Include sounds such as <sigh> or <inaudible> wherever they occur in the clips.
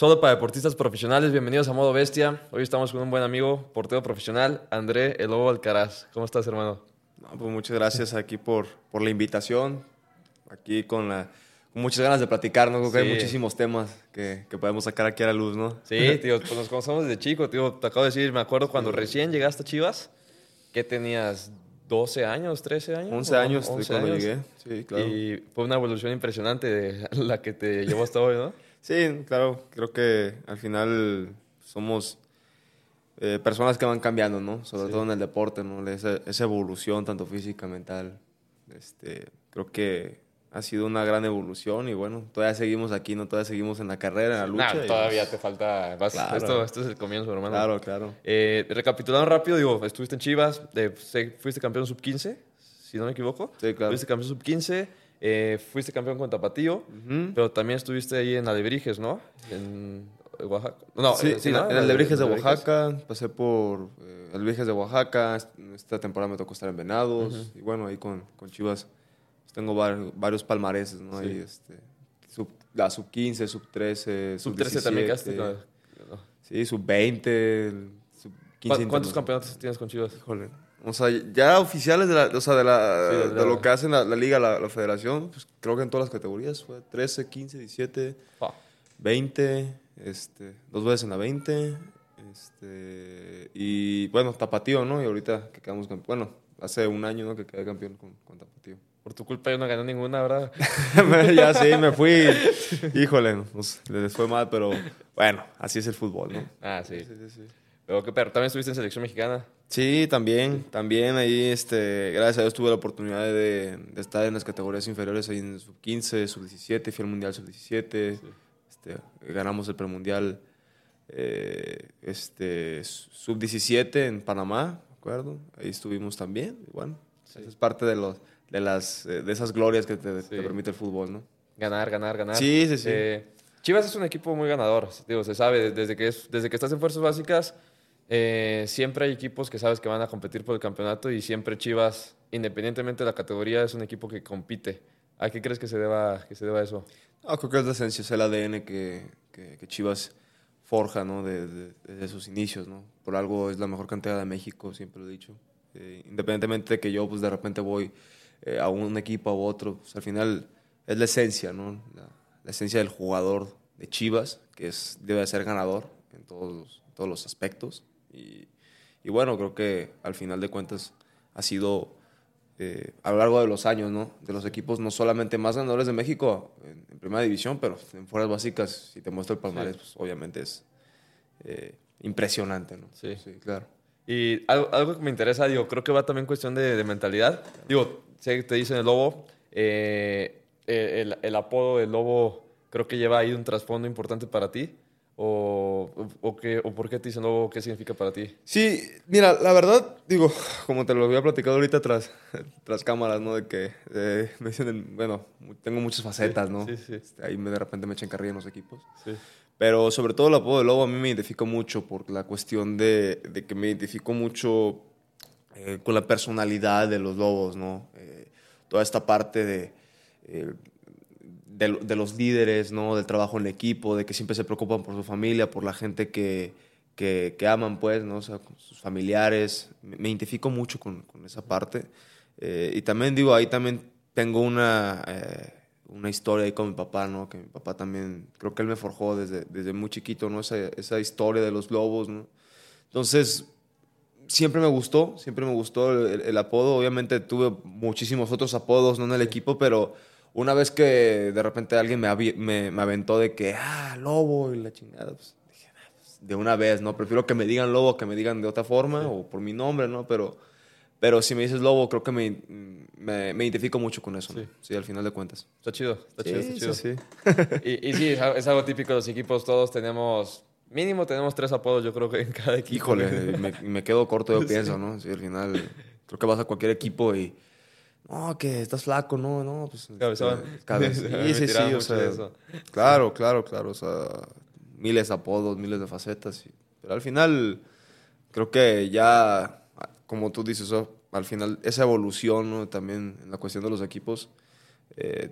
Solo para deportistas profesionales, bienvenidos a Modo Bestia. Hoy estamos con un buen amigo, portero profesional, André El Lobo Alcaraz. ¿Cómo estás, hermano? pues muchas gracias aquí por, por la invitación. Aquí con, la, con muchas ganas de platicar, ¿no? Creo que hay muchísimos temas que, que, podemos sacar aquí a la luz, ¿no? Sí, <laughs> tío, pues nos conocemos desde chico, tío. Te acabo de decir, me acuerdo cuando recién llegaste a Chivas, que tenías 12 años, 13 años. 11 años 11 cuando llegué, sí, claro. Y fue una evolución impresionante de <laughs> la que te llevó hasta hoy, ¿no? Sí, claro, creo que al final somos eh, personas que van cambiando, ¿no? Sobre todo en el deporte, ¿no? Esa, esa, evolución, tanto física, mental. Este, creo que ha sido una gran evolución y bueno, todavía seguimos aquí, ¿no? Todavía seguimos en la carrera, en la lucha. todavía te falta... esto, esto, es el comienzo, hermano. Claro, claro. Eh, recapitulando rápido, digo, estuviste en Chivas, fuiste campeón sub-15, si no me equivoco. Sí, claro. Fuiste campeón sub-15, eh, fuiste campeón con Tapatío, pero también estuviste ahí en Alebrijes, ¿no? En, Oaxaca. No, sí, en, el Alebrijes de Oaxaca, pasé por eh, Alebrijes de Oaxaca, esta temporada me tocó estar en Venados, y bueno, ahí con, con Chivas pues, tengo varios, palmareses, ¿no? Ahí, este, sub, la sub 15, sub 13, sub 13 también quedaste. Sí, sub 20, sub 15. ¿Cuántos campeonatos tienes con Chivas? Híjole. O sea, ya oficiales de, la, o sea, de, la, de, lo que hace la, la liga, la, federación, pues creo que en todas las categorías fue 13, 15, 17, 20, este, dos veces en la 20, este, y bueno, Tapatío, ¿no? Y ahorita que quedamos campeón, bueno, hace un año, ¿no? Que quedé campeón con, con Tapatío. Por tu culpa yo no gané ninguna, ¿verdad? <laughs> ya sí, me fui. Híjole, pues, les fue mal, pero bueno, así es el fútbol, ¿no? Ah, sí. sí, sí, sí. Pero, pero también estuviste en selección mexicana. Sí, también, también ahí, este, gracias a Dios tuve la oportunidad de, de estar en las categorías inferiores, ahí en sub-15, sub-17, fui al Mundial sub-17, este, ganamos el premundial eh, este, sub-17 en Panamá, ¿de acuerdo? Ahí estuvimos también, y bueno, es parte de, los, de, las, eh, de esas glorias que te, permite el fútbol, ¿no? Ganar, ganar, ganar. Sí, sí, sí. Eh, Chivas es un equipo muy ganador, digo, se sabe, desde que, es, desde que estás en Fuerzas Básicas eh, siempre hay equipos que sabes que van a competir por el campeonato y siempre Chivas, independientemente de la categoría, es un equipo que compite. ¿A qué crees que se deba, que se deba eso? creo que es la esencia, es el ADN que, que, Chivas forja ¿no? desde sus inicios. ¿no? Por algo es la mejor cantera de México, siempre lo he dicho. Eh, independientemente de que yo pues, de repente voy eh, a un equipo u otro, pues, al final es la esencia, ¿no? La, esencia del jugador de Chivas, que es, debe ser ganador en todos, todos los aspectos. Y, y, bueno, creo que al final de cuentas ha sido eh, a lo largo de los años, ¿no? De los equipos no solamente más ganadores de México en, primera división, pero en fuerzas básicas, si te muestro el palmarés, pues obviamente es eh, impresionante, ¿no? Sí. sí, claro. Y algo, algo, que me interesa, digo, creo que va también cuestión de, de mentalidad. Digo, sé que te dicen el lobo, eh, el, el, apodo del lobo creo que lleva ahí un trasfondo importante para ti. O, o, qué, ¿O por qué te dicen lobo? ¿Qué significa para ti? Sí, mira, la verdad, digo, <laughs> como te lo había platicado ahorita tras, tras cámaras, ¿no? De que eh, me dicen, bueno, tengo muchas facetas, ¿no? Sí, sí. Este, ahí de repente me echan carrilla en los equipos. Sí. Pero sobre todo el apodo de lobo a mí me identifico mucho por la cuestión de, de que me identifico mucho eh, con la personalidad de los lobos, ¿no? Eh, toda esta parte de de, los líderes, ¿no? Del trabajo en equipo, de que siempre se preocupan por su familia, por la gente que, que, aman, pues, ¿no? O sea, sus familiares. Me, identifico mucho con, con esa parte. Eh, y también digo, ahí también tengo una, eh, una historia ahí con mi papá, ¿no? Que mi papá también, creo que él me forjó desde, desde muy chiquito, ¿no? Esa, esa historia de los lobos, ¿no? Entonces, siempre me gustó, siempre me gustó el, el, apodo. Obviamente tuve muchísimos otros apodos, ¿no? En el equipo, pero una vez que de repente alguien me, me, aventó de que, ah, lobo y la chingada, pues dije, ah, pues, de una vez, ¿no? Prefiero que me digan lobo que me digan de otra forma o por mi nombre, ¿no? Pero, pero si me dices lobo, creo que me, me, identifico mucho con eso, ¿no? Sí. al final de cuentas. Está chido, está chido, está chido. Sí, y, y, sí, es algo típico de los equipos, todos tenemos, mínimo tenemos tres apodos, yo creo que en cada equipo. Híjole, me, me quedo corto, yo <laughs> pienso, ¿no? Sí, al final, creo que vas a cualquier equipo y no, que estás flaco, no, no, pues. <laughs> Cabezón. <laughs> Sí, sí, sí, o sea, claro, claro, claro, o sea, miles de apodos, miles de facetas, pero al final creo que ya, como tú dices, al final esa evolución, ¿no? también en la cuestión de los equipos, eh,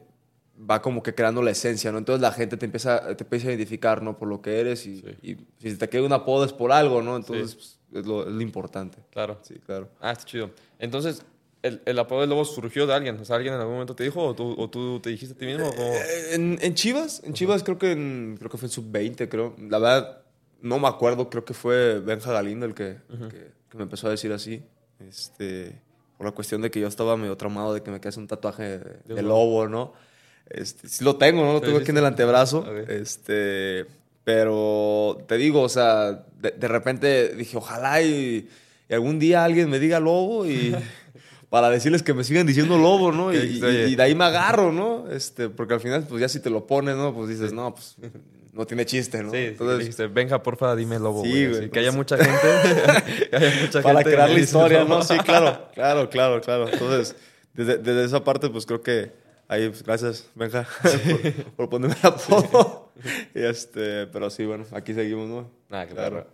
va como que creando la esencia, ¿no? Entonces la gente te empieza, te empieza a identificar, ¿no? Por lo que eres y, y si te queda un apodo es por algo, ¿no? Entonces pues, es, lo, es, lo, importante. Claro. Sí, claro. Ah, está chido. Entonces, ¿el, el apodo del lobo surgió de alguien? O sea, ¿alguien en algún momento te dijo o tú, o tú te dijiste a ti mismo? Eh, en, en, Chivas, en Chivas creo que, en, creo que fue en sub-20, creo. La verdad, no me acuerdo, creo que fue Benja Galindo el que, uh -huh. que, que, me empezó a decir así. Este, por la cuestión de que yo estaba medio traumado de que me quedase un tatuaje de, de, de lobo, ¿no? Este, sí lo tengo, ¿no? Lo tengo aquí en el antebrazo. Okay. Este, pero te digo, o sea, de, de repente dije, ojalá y, y, algún día alguien me diga lobo y <laughs> para decirles que me sigan diciendo lobo, ¿no? <laughs> Y, y, de ahí me agarro, ¿no? Este, porque al final, pues ya si te lo pones, ¿no? Pues dices, no, pues <laughs> no tiene chiste, ¿no? Sí, Entonces, dijiste, venga, porfa, dime lobo. Sí, güey. Así, que haya mucha gente. <laughs> que haya mucha para gente crear la historia, ¿no? Sí, claro, claro, claro, claro. Entonces, desde, desde esa parte, pues creo que ahí, pues, gracias, Benja, por, por, ponerme el apodo. y este, pero sí, bueno, aquí seguimos, ¿no? Ah, claro. claro.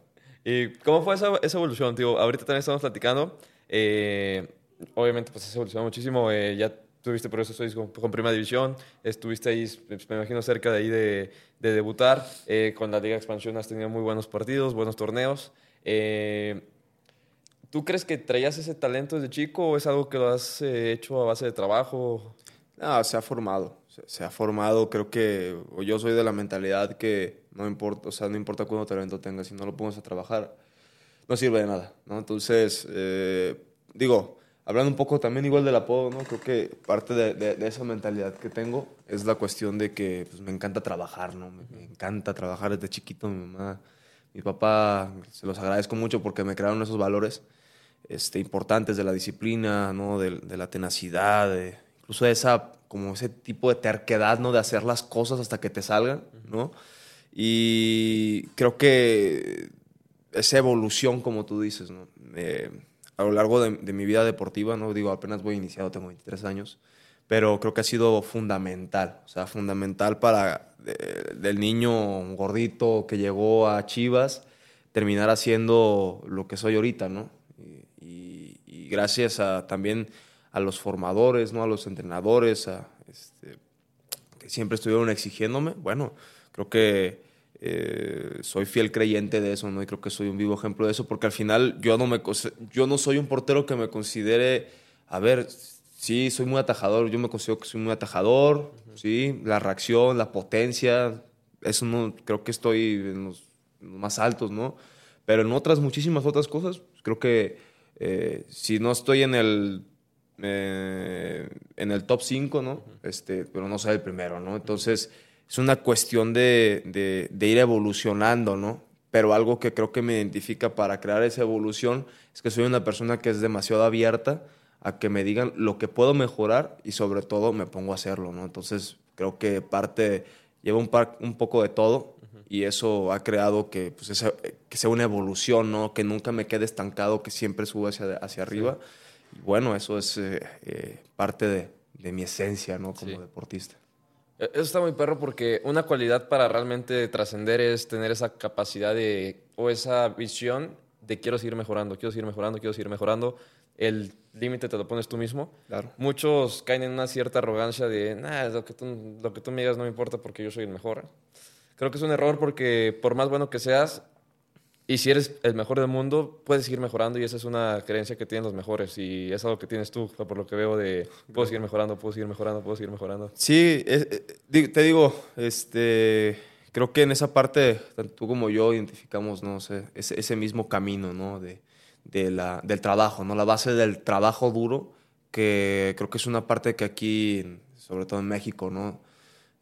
¿Y cómo fue esa, esa evolución, tío? Ahorita también estamos platicando. Eh, obviamente, pues has evolucionado muchísimo. Eh, ya tuviste por eso con, con, Primera División. Estuviste ahí, pues, me imagino, cerca de ahí de, de debutar. Eh, con la Liga Expansión has tenido muy buenos partidos, buenos torneos. Eh, ¿Tú crees que traías ese talento desde chico o es algo que lo has eh, hecho a base de trabajo? No, se ha formado. Se, se, ha formado. Creo que o yo soy de la mentalidad que no importa, o sea, no importa cuánto talento tengas, si no lo pones a trabajar, no sirve de nada, ¿no? Entonces, eh, digo, hablando un poco también igual del apodo, ¿no? Creo que parte de, de, de esa mentalidad que tengo es la cuestión de que pues, me encanta trabajar, ¿no? Me, me, encanta trabajar desde chiquito. Mi mamá, mi papá, se los agradezco mucho porque me crearon esos valores este, importantes de la disciplina, ¿no? De, de la tenacidad, de, incluso esa, como ese tipo de terquedad, ¿no? De hacer las cosas hasta que te salgan, ¿no? Y creo que esa evolución, como tú dices, ¿no? Eh, a lo largo de, mi vida deportiva, no digo, apenas voy iniciado, tengo 23 años, pero creo que ha sido fundamental, o sea, fundamental para de, del niño gordito que llegó a Chivas terminar haciendo lo que soy ahorita, ¿no? Y, gracias a, también a los formadores, ¿no? A los entrenadores, este, que siempre estuvieron exigiéndome, bueno, creo que eh, soy fiel creyente de eso, ¿no? Y creo que soy un vivo ejemplo de eso, porque al final yo no, me, yo no soy un portero que me considere, a ver, sí, soy muy atajador, yo me considero que soy muy atajador, uh -huh. sí, la reacción, la potencia, eso no, creo que estoy en los, en los, más altos, ¿no? Pero en otras, muchísimas otras cosas, creo que eh, si no estoy en el eh, en el top 5, ¿no? Uh -huh. este, pero no soy el primero, ¿no? Entonces, es una cuestión de, de, de, ir evolucionando, ¿no? Pero algo que creo que me identifica para crear esa evolución es que soy una persona que es demasiado abierta a que me digan lo que puedo mejorar y sobre todo me pongo a hacerlo, ¿no? Entonces creo que parte, lleva un, par, un poco de todo uh -huh. y eso ha creado que, pues, esa, que sea una evolución, ¿no? Que nunca me quede estancado, que siempre suba hacia, hacia arriba. Sí. Y bueno, eso es eh, eh, parte de, de, mi esencia, ¿no? Como sí. deportista. E-, eso está muy perro porque una cualidad para realmente trascender es tener esa capacidad de, o esa visión de quiero seguir mejorando, quiero seguir mejorando, quiero seguir mejorando. El límite te lo pones tú mismo. Claro. Muchos caen en una cierta arrogancia de, nah, lo que, tú, lo que tú me digas no me importa porque yo soy el mejor. Creo que es un error porque por más bueno que seas, y si eres el mejor del mundo, puedes seguir mejorando y esa es una creencia que tienen los mejores y es algo que tienes tú, por lo que veo de puedo seguir mejorando, puedo seguir mejorando, puedo seguir mejorando. Sí, es, te digo, este, creo que en esa parte, tanto tú como yo identificamos, no ese, ese mismo camino, ¿no? De, de la, del trabajo, ¿no? La base del trabajo duro, que creo que es una parte que aquí, sobre todo en México, ¿no?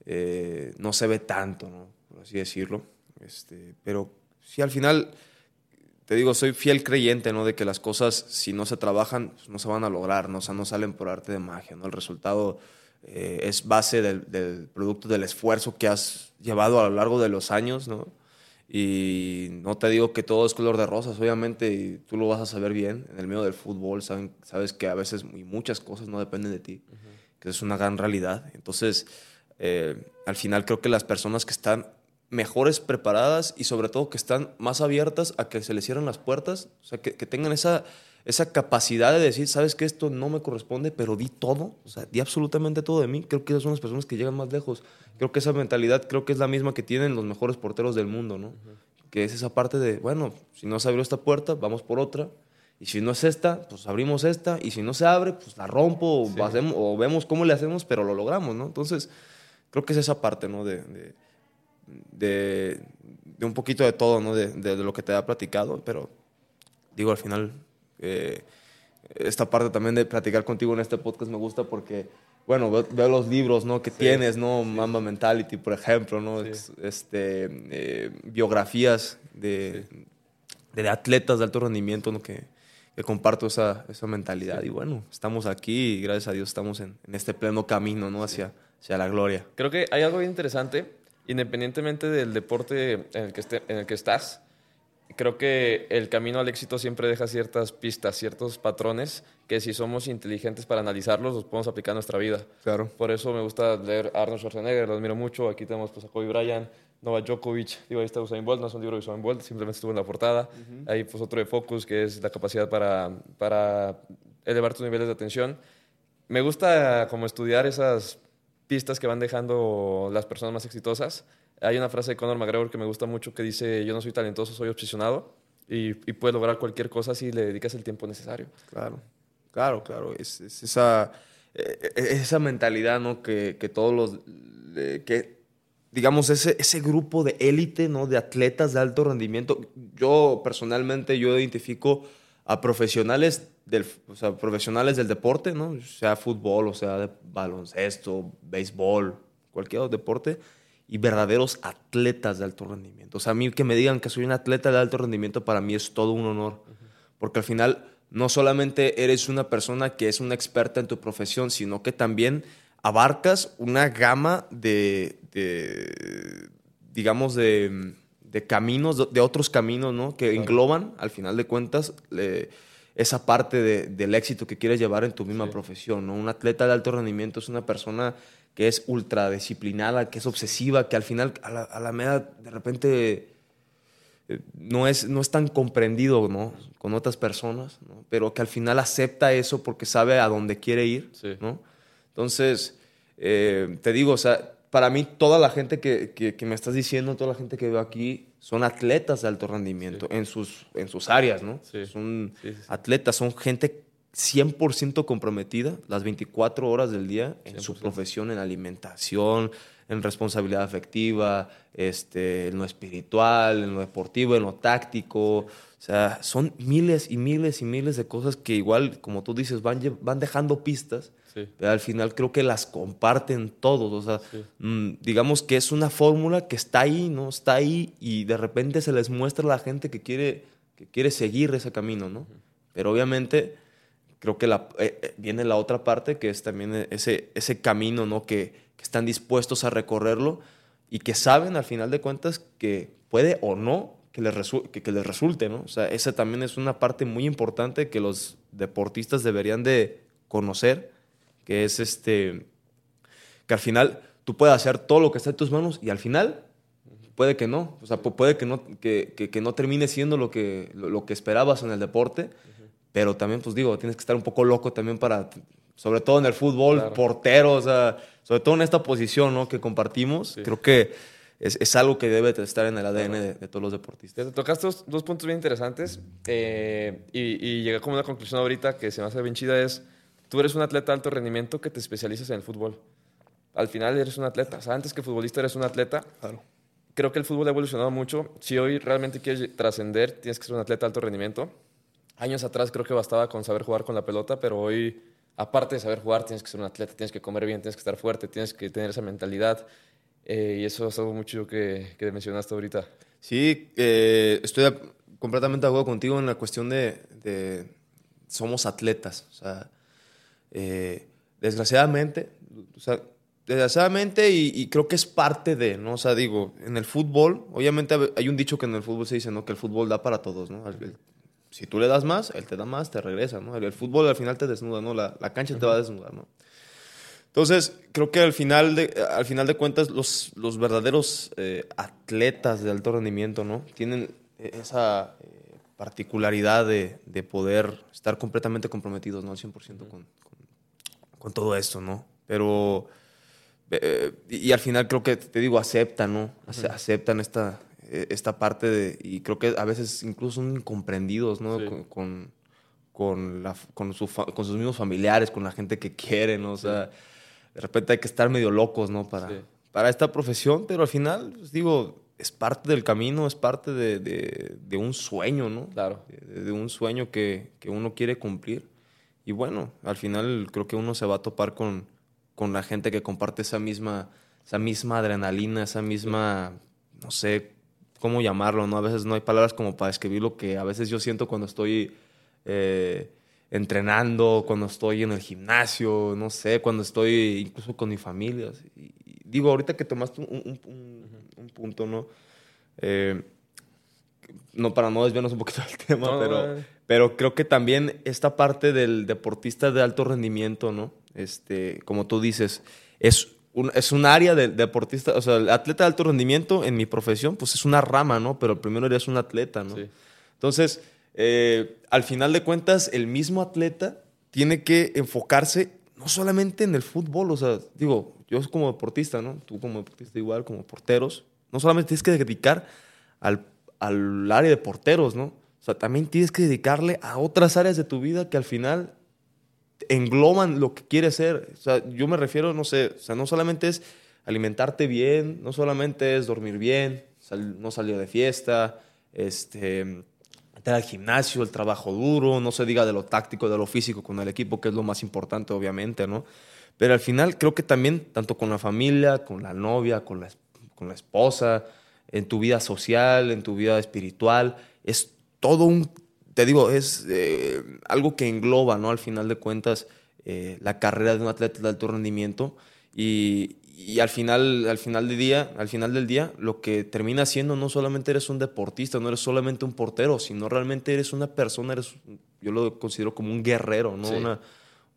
Eh, no se ve tanto. Por así decirlo. Este, pero sí, al final, te digo, soy fiel creyente, ¿no? De que las cosas, si no se trabajan, pues no se van a lograr, ¿no? O sea, no salen por arte de magia, ¿no? El resultado eh, es base del, del, producto del esfuerzo que has llevado a lo largo de los años, ¿no? Y no te digo que todo es color de rosas, obviamente, y tú lo vas a saber bien. En el medio del fútbol, saben, sabes que a veces y muchas cosas no dependen de ti, uh -huh. que es una gran realidad. Entonces, eh, al final creo que las personas que están mejores preparadas y sobre todo que están más abiertas a que se les cierren las puertas, o sea, que, que tengan esa, esa capacidad de decir, sabes que esto no me corresponde, pero di todo, o sea, di absolutamente todo de mí. Creo que esas son las personas que llegan más lejos. Creo que esa mentalidad, creo que es la misma que tienen los mejores porteros del mundo, ¿no? Que es esa parte de, bueno, si no se abrió esta puerta, vamos por otra. Y si no es esta, pues abrimos esta. Y si no se abre, pues la rompo o, hacemos, o vemos cómo le hacemos, pero lo logramos, ¿no? Entonces, creo que es esa parte, ¿no? De, de, de, un poquito de todo, ¿no? De, de, lo que te ha platicado, pero digo, al final eh, esta parte también de platicar contigo en este podcast me gusta porque, bueno, veo, los libros ¿no? que tienes, ¿no? Mamba Mentality, por ejemplo, ¿no? Este, eh, biografías de, de, atletas de alto rendimiento, ¿no? Que, que comparto esa, esa mentalidad. Y bueno, estamos aquí y gracias a Dios estamos en, en este pleno camino, ¿no? Hacia, hacia la gloria. Creo que hay algo interesante, independientemente del deporte en el que, esté, en el que estás, creo que el camino al éxito siempre deja ciertas pistas, ciertos patrones que si somos inteligentes para analizarlos, los podemos aplicar a nuestra vida. Claro. Por eso me gusta leer Arnold Schwarzenegger, lo admiro mucho. Aquí tenemos pues, a Kobe Bryant, Novak Djokovic, digo, ahí está Usain Bolt, no es un libro de Usain Bolt, simplemente estuvo en la portada. Ahí pues otro de Focus, que es la capacidad para, para elevar tus niveles de atención. Me gusta como estudiar esas pistas que van dejando las personas más exitosas hay una frase de Conor McGregor que me gusta mucho que dice, yo no soy talentoso, soy obsesionado y, y puedes lograr cualquier cosa si le dedicas el tiempo necesario. Claro, claro, claro. Es, esa, eh, esa mentalidad, ¿no? Que, que todos los... que, digamos, ese, ese grupo de élite, ¿no? De atletas de alto rendimiento. Yo personalmente, yo identifico a profesionales del, o sea, profesionales del deporte, ¿no? Sea fútbol, o sea de baloncesto, béisbol, cualquier deporte y verdaderos atletas de alto rendimiento. O sea, a mí que me digan que soy un atleta de alto rendimiento para mí es todo un honor, porque al final no solamente eres una persona que es una experta en tu profesión, sino que también abarcas una gama de, digamos, de, caminos, de otros caminos, ¿no? Que engloban, al final de cuentas, esa parte del éxito que quieres llevar en tu misma profesión, ¿no? Un atleta de alto rendimiento es una persona que es ultra disciplinada, que es obsesiva, que al final, a la, a media, de repente eh, no es, no es tan comprendido ¿no? con otras personas, pero que al final acepta eso porque sabe a dónde quiere ir. ¿no? Entonces, eh, te digo, o sea, para mí toda la gente que, que, me estás diciendo, toda la gente que veo aquí, son atletas de alto rendimiento en, sus, en sus áreas, ¿no? Son atletas, son gente 100% comprometida las 24 horas del día en su profesión, en alimentación, en responsabilidad afectiva, este, en lo espiritual, en lo deportivo, en lo táctico. O sea, son miles y miles y miles de cosas que igual, como tú dices, van, van dejando pistas, pero al final creo que las comparten todos. O sea, mm, digamos que es una fórmula que está ahí, ¿no? Está ahí y de repente se les muestra a la gente que quiere, que quiere seguir ese camino, ¿no? Pero obviamente creo que la, eh, eh, viene la otra parte, que es también ese, ese camino, ¿no? Que, que, están dispuestos a recorrerlo y que saben al final de cuentas que puede o no que les, que, que, les resulte, ¿no? O sea, esa también es una parte muy importante que los deportistas deberían de conocer, que es este, que al final tú puedes hacer todo lo que está en tus manos y al final puede que no, o sea, puede que no, que, que, que no termine siendo lo que, lo, que esperabas en el deporte, pero también, pues digo, tienes que estar un poco loco también para, sobre todo en el fútbol, portero, o sea, sobre todo en esta posición ¿no? que compartimos, creo que es, es, algo que debe estar en el ADN de, todos los deportistas. Te tocaste dos, dos puntos bien interesantes eh, y, y, llegué como una conclusión ahorita que se me hace bien chida es, tú eres un atleta de alto rendimiento que te especializas en el fútbol. Al final eres un atleta, o sea, antes que futbolista eres un atleta. Claro. Creo que el fútbol ha evolucionado mucho. Si hoy realmente quieres trascender, tienes que ser un atleta de alto rendimiento años atrás creo que bastaba con saber jugar con la pelota, pero hoy, aparte de saber jugar, tienes que ser un atleta, tienes que comer bien, tienes que estar fuerte, tienes que tener esa mentalidad. Eh, y eso es algo mucho que, que mencionaste ahorita. Sí, eh, estoy completamente de acuerdo contigo en la cuestión de, somos atletas. O sea, eh, desgraciadamente, o sea, desgraciadamente y, y, creo que es parte de, ¿no? O sea, digo, en el fútbol, obviamente hay un dicho que en el fútbol se dice, ¿no? Que el fútbol da para todos, ¿no? El, si tú le das más, él te da más, te regresa, ¿no? El, fútbol al final te desnuda, ¿no? La, la cancha te va a desnudar, ¿no? Entonces, creo que al final de, al final de cuentas, los, los verdaderos eh, atletas de alto rendimiento, ¿no? Tienen esa, eh, particularidad de, de, poder estar completamente comprometidos, ¿no? Al 100% con, con, todo esto, ¿no? Pero, eh, y, al final creo que, te digo, aceptan, ¿no? Aceptan esta, e, esta parte de, y creo que a veces incluso son incomprendidos, ¿no? Con, con, la, con, su, con, sus mismos familiares, con la gente que quieren, ¿no? O sea, de repente hay que estar medio locos, ¿no? Para, para esta profesión, pero al final, pues, digo, es parte del camino, es parte de, de, un sueño, ¿no? Claro. De, un sueño que, que, uno quiere cumplir. Y bueno, al final creo que uno se va a topar con, con la gente que comparte esa misma, esa misma adrenalina, esa misma, no sé cómo llamarlo, ¿no? A veces no hay palabras como para describir lo que a veces yo siento cuando estoy eh, entrenando, cuando estoy en el gimnasio, no sé, cuando estoy incluso con mi familia. Y, digo, ahorita que tomaste un, un, punto, ¿no? Eh, no para no desviarnos un poquito del <laughs> tema, pero, pero creo que también esta parte del deportista de alto rendimiento, ¿no? Este, como tú dices, es un, es un área del deportista, o sea, el atleta de alto rendimiento en mi profesión, pues es una rama, ¿no? Pero primero eres un atleta, ¿no? Entonces, eh, al final de cuentas, el mismo atleta tiene que enfocarse no solamente en el fútbol, o sea, digo, yo como deportista, ¿no? Tú como deportista igual, como porteros, no solamente tienes que dedicar al, al área de porteros, ¿no? O sea, también tienes que dedicarle a otras áreas de tu vida que al final engloban lo que quieres ser. O sea, yo me refiero, no sé, o sea, no solamente es alimentarte bien, no solamente es dormir bien, no salir de fiesta, este, al gimnasio, el trabajo duro, no se diga de lo táctico, de lo físico con el equipo, que es lo más importante, obviamente, ¿no? Pero al final creo que también, tanto con la familia, con la novia, con la, con la esposa, en tu vida social, en tu vida espiritual, es todo un, te digo, es eh, algo que engloba, ¿no? Al final de cuentas, eh, la carrera de un atleta de alto rendimiento y, y al final, al final del día, al final del día, lo que termina siendo no solamente eres un deportista, no eres solamente un portero, sino realmente eres una persona, eres, yo lo considero como un guerrero, ¿no? Una,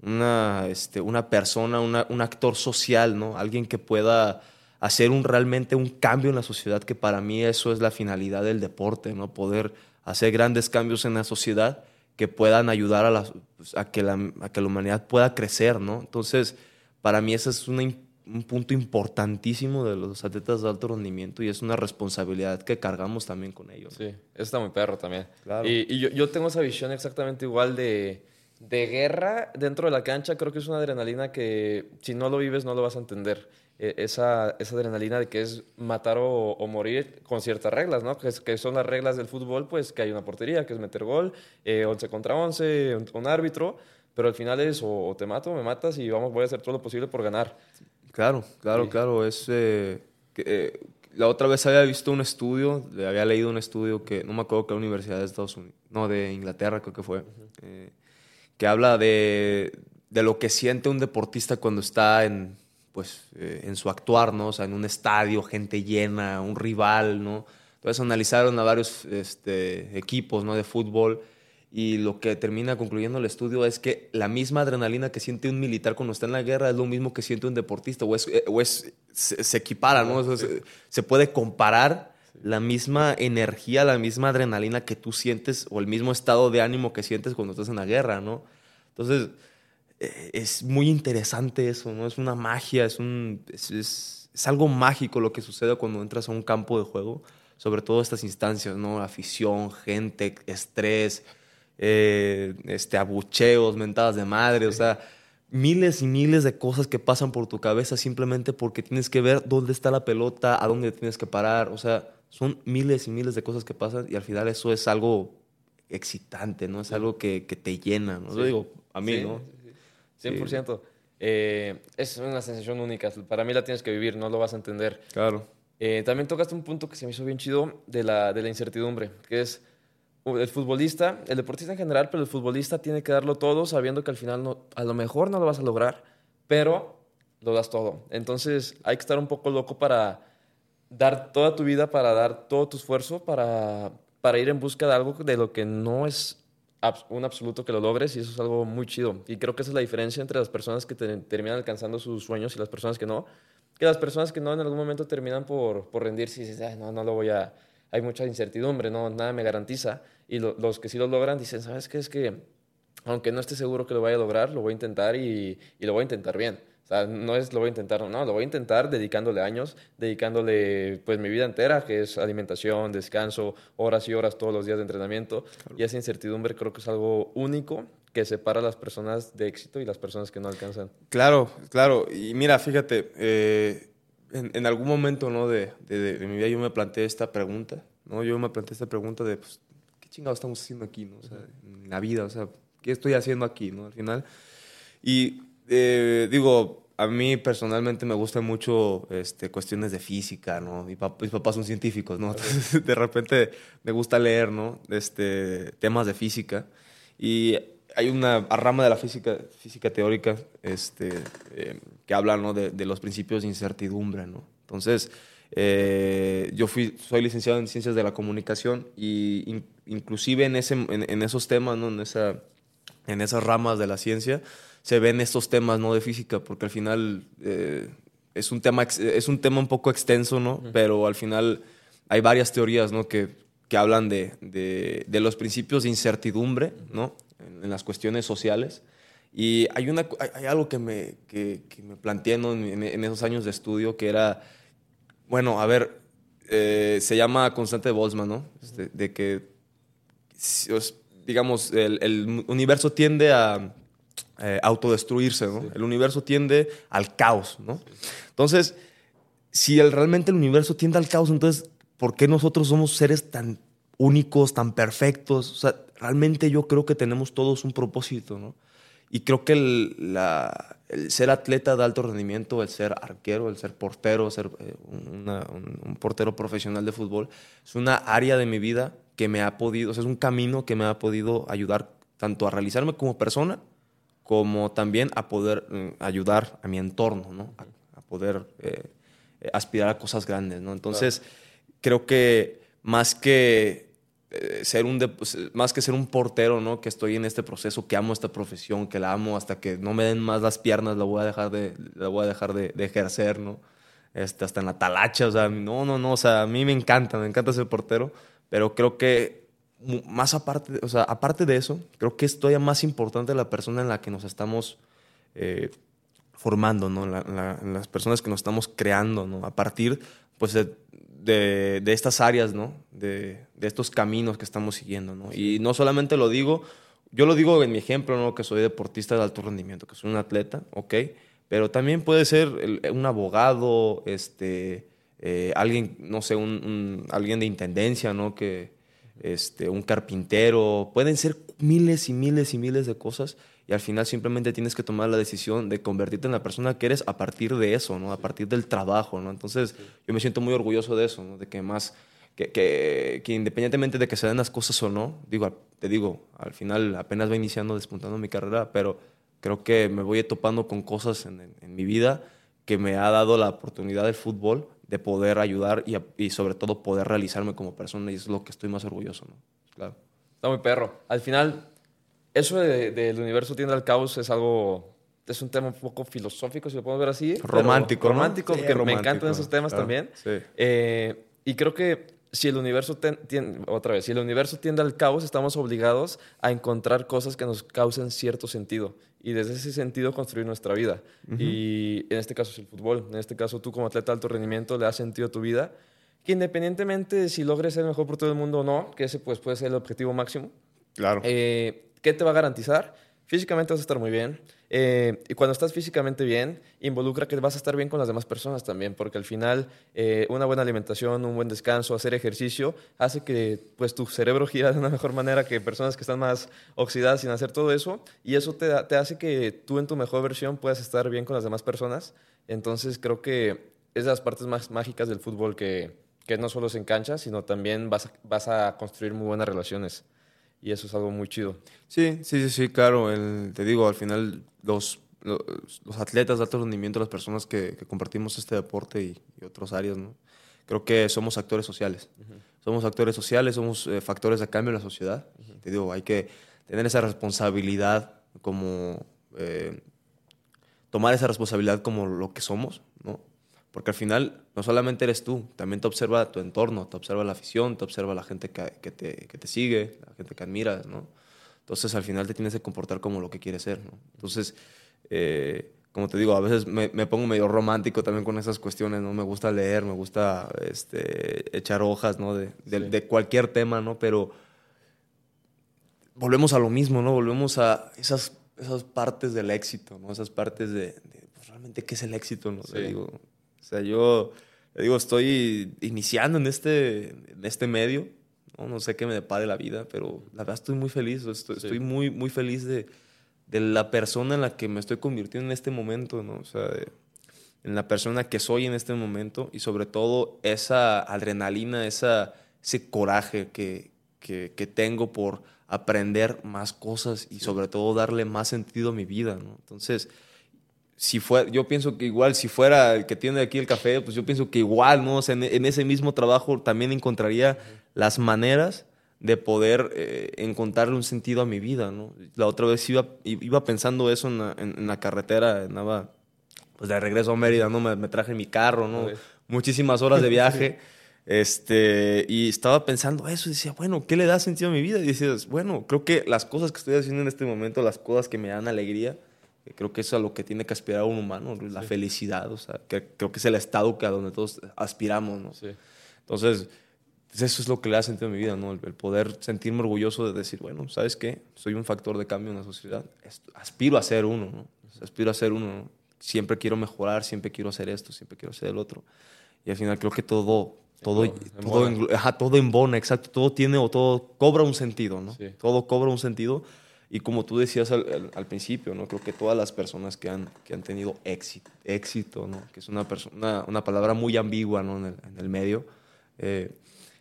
una, este, una persona, una, un actor social, ¿no? Alguien que pueda hacer un, realmente un cambio en la sociedad, que para mí eso es la finalidad del deporte, ¿no? Poder hacer grandes cambios en la sociedad que puedan ayudar a, la, pues, a, que, la, a que la humanidad pueda crecer, ¿no? Entonces, para mí esa es una un punto importantísimo de los atletas de alto rendimiento y es una responsabilidad que cargamos también con ellos. Sí, eso está muy perro también. Y, y yo, yo, tengo esa visión exactamente igual de, de, guerra dentro de la cancha. Creo que es una adrenalina que si no lo vives no lo vas a entender. E, esa, esa adrenalina de que es matar o, o, morir con ciertas reglas, ¿no? Que, que, son las reglas del fútbol, pues que hay una portería, que es meter gol, eh, 11 contra 11, un, un árbitro pero al final es o, te mato o me matas y vamos, voy a hacer todo lo posible por ganar. Claro, claro, claro. Es, eh, eh, la otra vez había visto un estudio, había leído un estudio que no me acuerdo qué universidad de Estados Unidos, no, de Inglaterra creo que fue, eh, que habla de, de, lo que siente un deportista cuando está en, pues, en su actuar, ¿no? O sea, en un estadio, gente llena, un rival, ¿no? Entonces analizaron a varios este, equipos, ¿no? De fútbol y lo que termina concluyendo el estudio es que la misma adrenalina que siente un militar cuando está en la guerra es lo mismo que siente un deportista, o es, eh, o es se, equipara, ¿no? se, puede comparar la misma energía, la misma adrenalina que tú sientes, o el mismo estado de ánimo que sientes cuando estás en la guerra, ¿no? Entonces, eh, es muy interesante eso, ¿no? Es una magia, es, un, es, es algo mágico lo que sucede cuando entras a un campo de juego, sobre todo estas instancias, ¿no? Afición, gente, estrés eh, este, abucheos, mentadas de madre, o sea, miles y miles de cosas que pasan por tu cabeza simplemente porque tienes que ver dónde está la pelota, a dónde tienes que parar, o sea, son miles y miles de cosas que pasan y al final eso es algo excitante, ¿no? Es algo que, que te llena, ¿no? Lo digo a mí, ¿no? 100%. Eh, es una sensación única. Para mí la tienes que vivir, no lo vas a entender. Claro. Eh, también tocaste un punto que se me hizo bien chido de la, de la incertidumbre, que es el futbolista, el deportista en general, pero el futbolista tiene que darlo todo sabiendo que al final no, a lo mejor no lo vas a lograr, pero lo das todo. Entonces hay que estar un poco loco para dar toda tu vida, para dar todo tu esfuerzo, para, para ir en busca de algo de lo que no es un absoluto que lo logres y eso es algo muy chido. Y creo que esa es la diferencia entre las personas que terminan alcanzando sus sueños y las personas que no. Que las personas que no en algún momento terminan por, por rendirse y dices, no, no lo voy a hay mucha incertidumbre, no, nada me garantiza. Y los que sí lo logran dicen, ¿sabes qué? Es que aunque no esté seguro que lo vaya a lograr, lo voy a intentar y, y lo voy a intentar bien. O sea, no es lo voy a intentar, no, lo voy a intentar dedicándole años, dedicándole pues mi vida entera, que es alimentación, descanso, horas y horas todos los días de entrenamiento. Y esa incertidumbre creo que es algo único que separa a las personas de éxito y las personas que no alcanzan. Claro, claro. Y mira, fíjate, eh, en, algún momento ¿no? de, de, mi vida yo me planteé esta pregunta, ¿no? Yo me planteé esta pregunta de, pues, ¿qué chingados estamos haciendo aquí, ¿no? O sea, en la vida, o sea, ¿qué estoy haciendo aquí, ¿no? Al final. Y eh, digo, a mí personalmente me gustan mucho este, cuestiones de física, ¿no? Mi mis papás son científicos, ¿no? <laughs> de repente me gusta leer, ¿no? Este, temas de física. Y hay una rama de la física, física teórica este, eh, que habla, ¿no? de, de, los principios de incertidumbre, ¿no? Entonces, eh, yo fui, soy licenciado en Ciencias de la Comunicación y inclusive en, ese, en, esos temas, ¿no? En, esa, en esas ramas de la ciencia, se ven estos temas no de física, porque al final eh, es, un tema, es un tema un poco extenso, ¿no? Pero al final hay varias teorías ¿no? que, que hablan de, de, los principios de incertidumbre ¿no? en, las cuestiones sociales. Y hay, una, hay, algo que me, que, me planteé en, en, esos años de estudio que era, bueno, a ver, eh, se llama constante de Boltzmann, ¿no? Este, de que, digamos, el, el universo tiende a eh, autodestruirse, ¿no? El universo tiende al caos, ¿no? Entonces, si el, realmente el universo tiende al caos, entonces, ¿por qué nosotros somos seres tan únicos, tan perfectos? O sea, realmente yo creo que tenemos todos un propósito, ¿no? Y creo que el, la, el ser atleta de alto rendimiento, el ser arquero, el ser portero, ser eh, un, portero profesional de fútbol, es una área de mi vida que me ha podido, o sea, es un camino que me ha podido ayudar tanto a realizarme como persona, como también a poder mm, ayudar a mi entorno, ¿no? A, poder eh, aspirar a cosas grandes, ¿no? Entonces, creo que más que eh, ser un pues, más que ser un portero, ¿no? Que estoy en este proceso, que amo esta profesión, que la amo hasta que no me den más las piernas, la voy a dejar de, la voy a dejar de, ejercer, ¿no? Este, hasta en la talacha, o sea, no, no, no, o sea, a mí me encanta, me encanta ser portero, pero creo que más aparte, o sea, aparte de eso, creo que es todavía más importante la persona en la que nos estamos eh, formando, ¿no? las personas que nos estamos creando, ¿no? A partir, pues, de, de, estas áreas, ¿no? De, de, estos caminos que estamos siguiendo, ¿no? Y no solamente lo digo, yo lo digo en mi ejemplo, ¿no? Que soy deportista de alto rendimiento, que soy un atleta, ¿ok? Pero también puede ser un abogado, este, eh, alguien, no sé, un, alguien de intendencia, ¿no? Que, este, un carpintero, pueden ser miles y miles y miles de cosas y al final simplemente tienes que tomar la decisión de convertirte en la persona que eres a partir de eso, ¿no? A partir del trabajo, ¿no? Entonces yo me siento muy orgulloso de eso, ¿no? De que más, que, que, que, independientemente de que se den las cosas o no, digo, te digo, al final apenas va iniciando, despuntando mi carrera, pero creo que me voy topando con cosas en, en mi vida que me ha dado la oportunidad del fútbol de poder ayudar y, y, sobre todo poder realizarme como persona y es lo que estoy más orgulloso, ¿no? Claro. Está muy perro. Al final, eso del universo tiende al caos es algo, es un tema un poco filosófico, si lo podemos ver así. Romántico. Romántico, porque me encantan esos temas también. Sí. Eh, y creo que si el universo tiende, otra vez, si el universo tiende al caos, estamos obligados a encontrar cosas que nos causen cierto sentido y desde ese sentido construir nuestra vida. Y en este caso es el fútbol. En este caso tú como atleta de alto rendimiento le das sentido a tu vida, que independientemente de si logres ser el mejor por todo el mundo o no, que ese pues puede ser el objetivo máximo. Claro. Eh, ¿Qué te va a garantizar? Físicamente vas a estar muy bien. Eh, y cuando estás físicamente bien, involucra que vas a estar bien con las demás personas también, porque al final eh, una buena alimentación, un buen descanso, hacer ejercicio, hace que pues, tu cerebro <laughs> gira de una mejor manera que personas que están más oxidadas sin hacer todo eso. Y eso te, te hace que tú en tu mejor versión puedas estar bien con las demás personas. Entonces creo que es de las partes más mágicas del fútbol que, que no solo se engancha, sino también vas vas a construir muy buenas relaciones y eso es algo muy chido. Sí, sí, sí, sí, claro. te digo, al final los, los, atletas de alto rendimiento, las personas que, compartimos este deporte y, otras áreas, ¿no? creo que somos actores sociales. Somos actores sociales, somos eh, factores de cambio en la sociedad. Te digo, hay que tener esa responsabilidad como... Eh, tomar esa responsabilidad como lo que somos, ¿no? Porque al final no solamente eres tú, también te observa tu entorno, te observa la afición, te observa la gente que, que, te, que te, sigue, la gente que admiras, ¿no? Entonces al final te tienes que comportar como lo que quieres ser, ¿no? Entonces, eh, como te digo, a veces me, me, pongo medio romántico también con esas cuestiones, ¿no? Me gusta leer, me gusta este, echar hojas, ¿no? De, de, de cualquier tema, ¿no? Pero volvemos a lo mismo, ¿no? Volvemos a esas, esas partes del éxito, ¿no? Esas partes de, de pues, realmente qué es el éxito, ¿no? Sí. Digo, o sea, yo digo, estoy iniciando en este, en este medio, ¿no? no sé qué me depare la vida, pero la verdad estoy muy feliz, estoy, sí. estoy muy, muy feliz de, de, la persona en la que me estoy convirtiendo en este momento, ¿no? O sea, de, en la persona que soy en este momento y sobre todo esa adrenalina, esa, ese coraje que, que, que tengo por aprender más cosas y sobre todo darle más sentido a mi vida, ¿no? Entonces, si fuera, yo pienso que igual si fuera el que tiene aquí el café, pues yo pienso que igual, ¿no? O sea, en, en ese mismo trabajo también encontraría las maneras de poder eh, encontrarle un sentido a mi vida, ¿no? La otra vez iba, iba pensando eso en la, en, en la carretera, andaba pues de regreso a Mérida, ¿no? Me, me traje mi carro, ¿no? Muchísimas horas de <laughs> viaje. Este, y estaba pensando eso y decía, bueno, ¿qué le da sentido a mi vida? Y decías, bueno, creo que las cosas que estoy haciendo en este momento, las cosas que me dan alegría, creo que eso es a lo que tiene que aspirar un humano, la sí. felicidad, o sea, que creo que es el estado que a donde todos aspiramos, ¿no? Sí. Entonces, pues eso es lo que le da sentido a mi vida, ¿no? El, el, poder sentirme orgulloso de decir, bueno, ¿sabes qué? Soy un factor de cambio en la sociedad, aspiro a ser uno, ¿no? Aspiro a ser uno, ¿no? Siempre quiero mejorar, siempre quiero hacer esto, siempre quiero hacer el otro. Y al final creo que todo todo, todo, ajá, todo embona, exacto, todo tiene o todo cobra un sentido, ¿no? Sí. Todo cobra un sentido y como tú decías al, principio, ¿no? Creo que todas las personas que han, que han tenido éxito, éxito, ¿no? Que es una, una, una palabra muy ambigua, ¿no? En el, en el medio, eh,